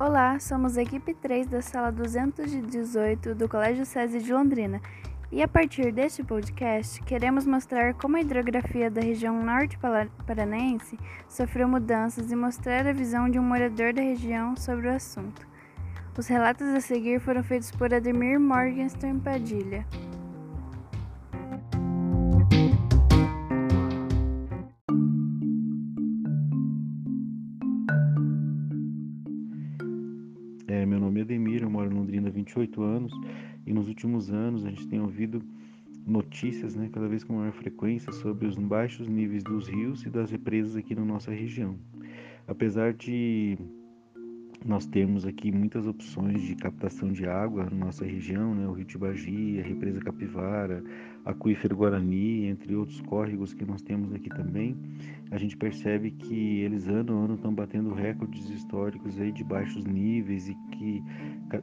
Olá, somos a equipe 3 da sala 218 do Colégio SESI de Londrina e a partir deste podcast queremos mostrar como a hidrografia da região norte paranaense sofreu mudanças e mostrar a visão de um morador da região sobre o assunto. Os relatos a seguir foram feitos por Ademir Morgenstern Padilha. É, meu nome é Ademir, eu moro em Londrina há 28 anos e nos últimos anos a gente tem ouvido notícias, né, cada vez com maior frequência, sobre os baixos níveis dos rios e das represas aqui na nossa região. Apesar de nós temos aqui muitas opções de captação de água na nossa região, né? o Rio Tibagi, a Represa Capivara, Aquífero Guarani, entre outros córregos que nós temos aqui também, a gente percebe que eles ano a ano estão batendo recordes históricos aí de baixos níveis e que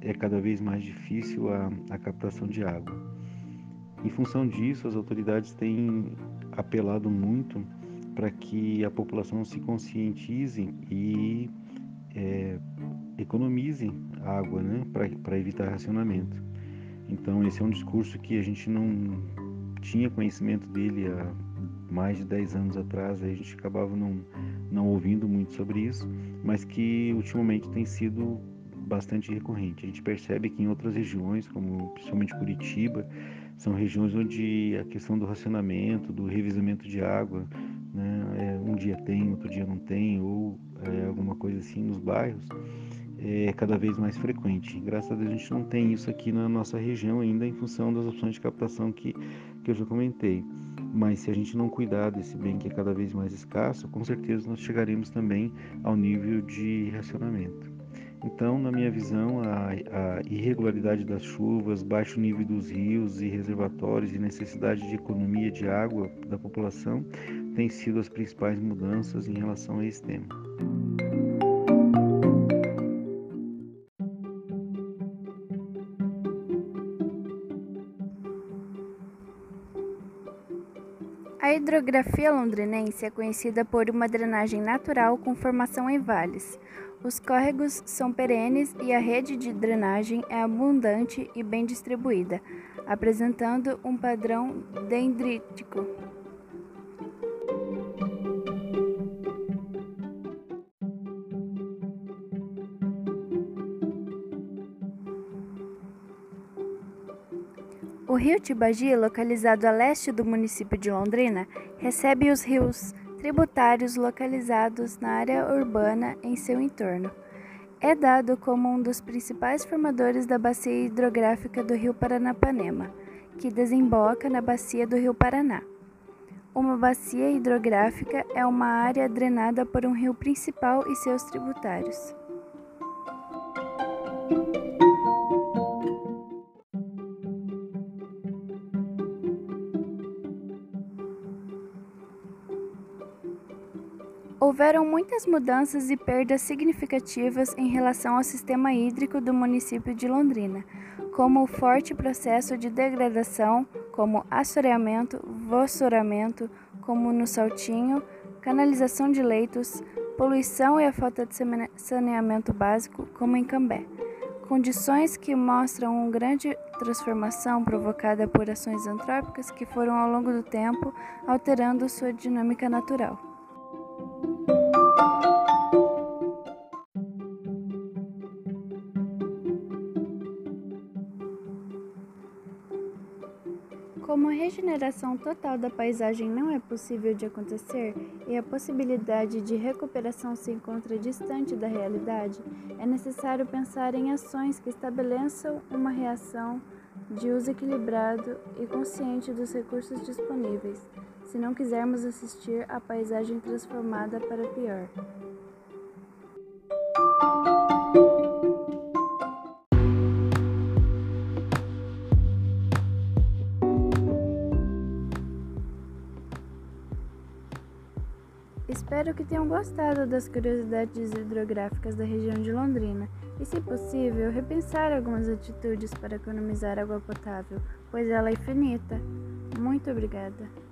é cada vez mais difícil a, a captação de água. Em função disso, as autoridades têm apelado muito para que a população se conscientize e é, economize água né, para evitar racionamento. Então, esse é um discurso que a gente não tinha conhecimento dele há mais de 10 anos atrás, a gente acabava não, não ouvindo muito sobre isso, mas que ultimamente tem sido bastante recorrente. A gente percebe que em outras regiões, como principalmente Curitiba, são regiões onde a questão do racionamento, do revisamento de água, né, é, um dia tem, outro dia não tem, ou é, alguma coisa assim nos bairros, é cada vez mais frequente. Graças a Deus a gente não tem isso aqui na nossa região ainda em função das opções de captação que, que eu já comentei. Mas se a gente não cuidar desse bem que é cada vez mais escasso, com certeza nós chegaremos também ao nível de racionamento. Então, na minha visão, a, a, irregularidade das chuvas, baixo nível dos rios e reservatórios e necessidade de economia de água da população têm sido as principais mudanças em relação a esse tema. A hidrografia londrinense é conhecida por uma drenagem natural com formação em vales. Os córregos são perenes e a rede de drenagem é abundante e bem distribuída, apresentando um padrão dendrítico. O rio Tibagi, localizado a leste do município de Londrina, recebe os rios tributários localizados na área urbana em seu entorno. É dado como um dos principais formadores da bacia hidrográfica do rio Paranapanema, que desemboca na bacia do rio Paraná. Uma bacia hidrográfica é uma área drenada por um rio principal e seus tributários. Houveram muitas mudanças e perdas significativas em relação ao sistema hídrico do município de Londrina, como o forte processo de degradação, como assoreamento, vossoramento, como no Saltinho, canalização de leitos, poluição e a falta de saneamento básico, como em Cambé. Condições que mostram uma grande transformação provocada por ações antrópicas que foram ao longo do tempo alterando sua dinâmica natural. Como a regeneração total da paisagem não é possível de acontecer e a possibilidade de recuperação se encontra distante da realidade, é necessário pensar em ações que estabeleçam uma reação de uso equilibrado e consciente dos recursos disponíveis, se não quisermos assistir à paisagem transformada para pior. Espero que tenham gostado das curiosidades hidrográficas da região de Londrina e, se possível, repensar algumas atitudes para economizar água potável, pois ela é infinita. Muito obrigada.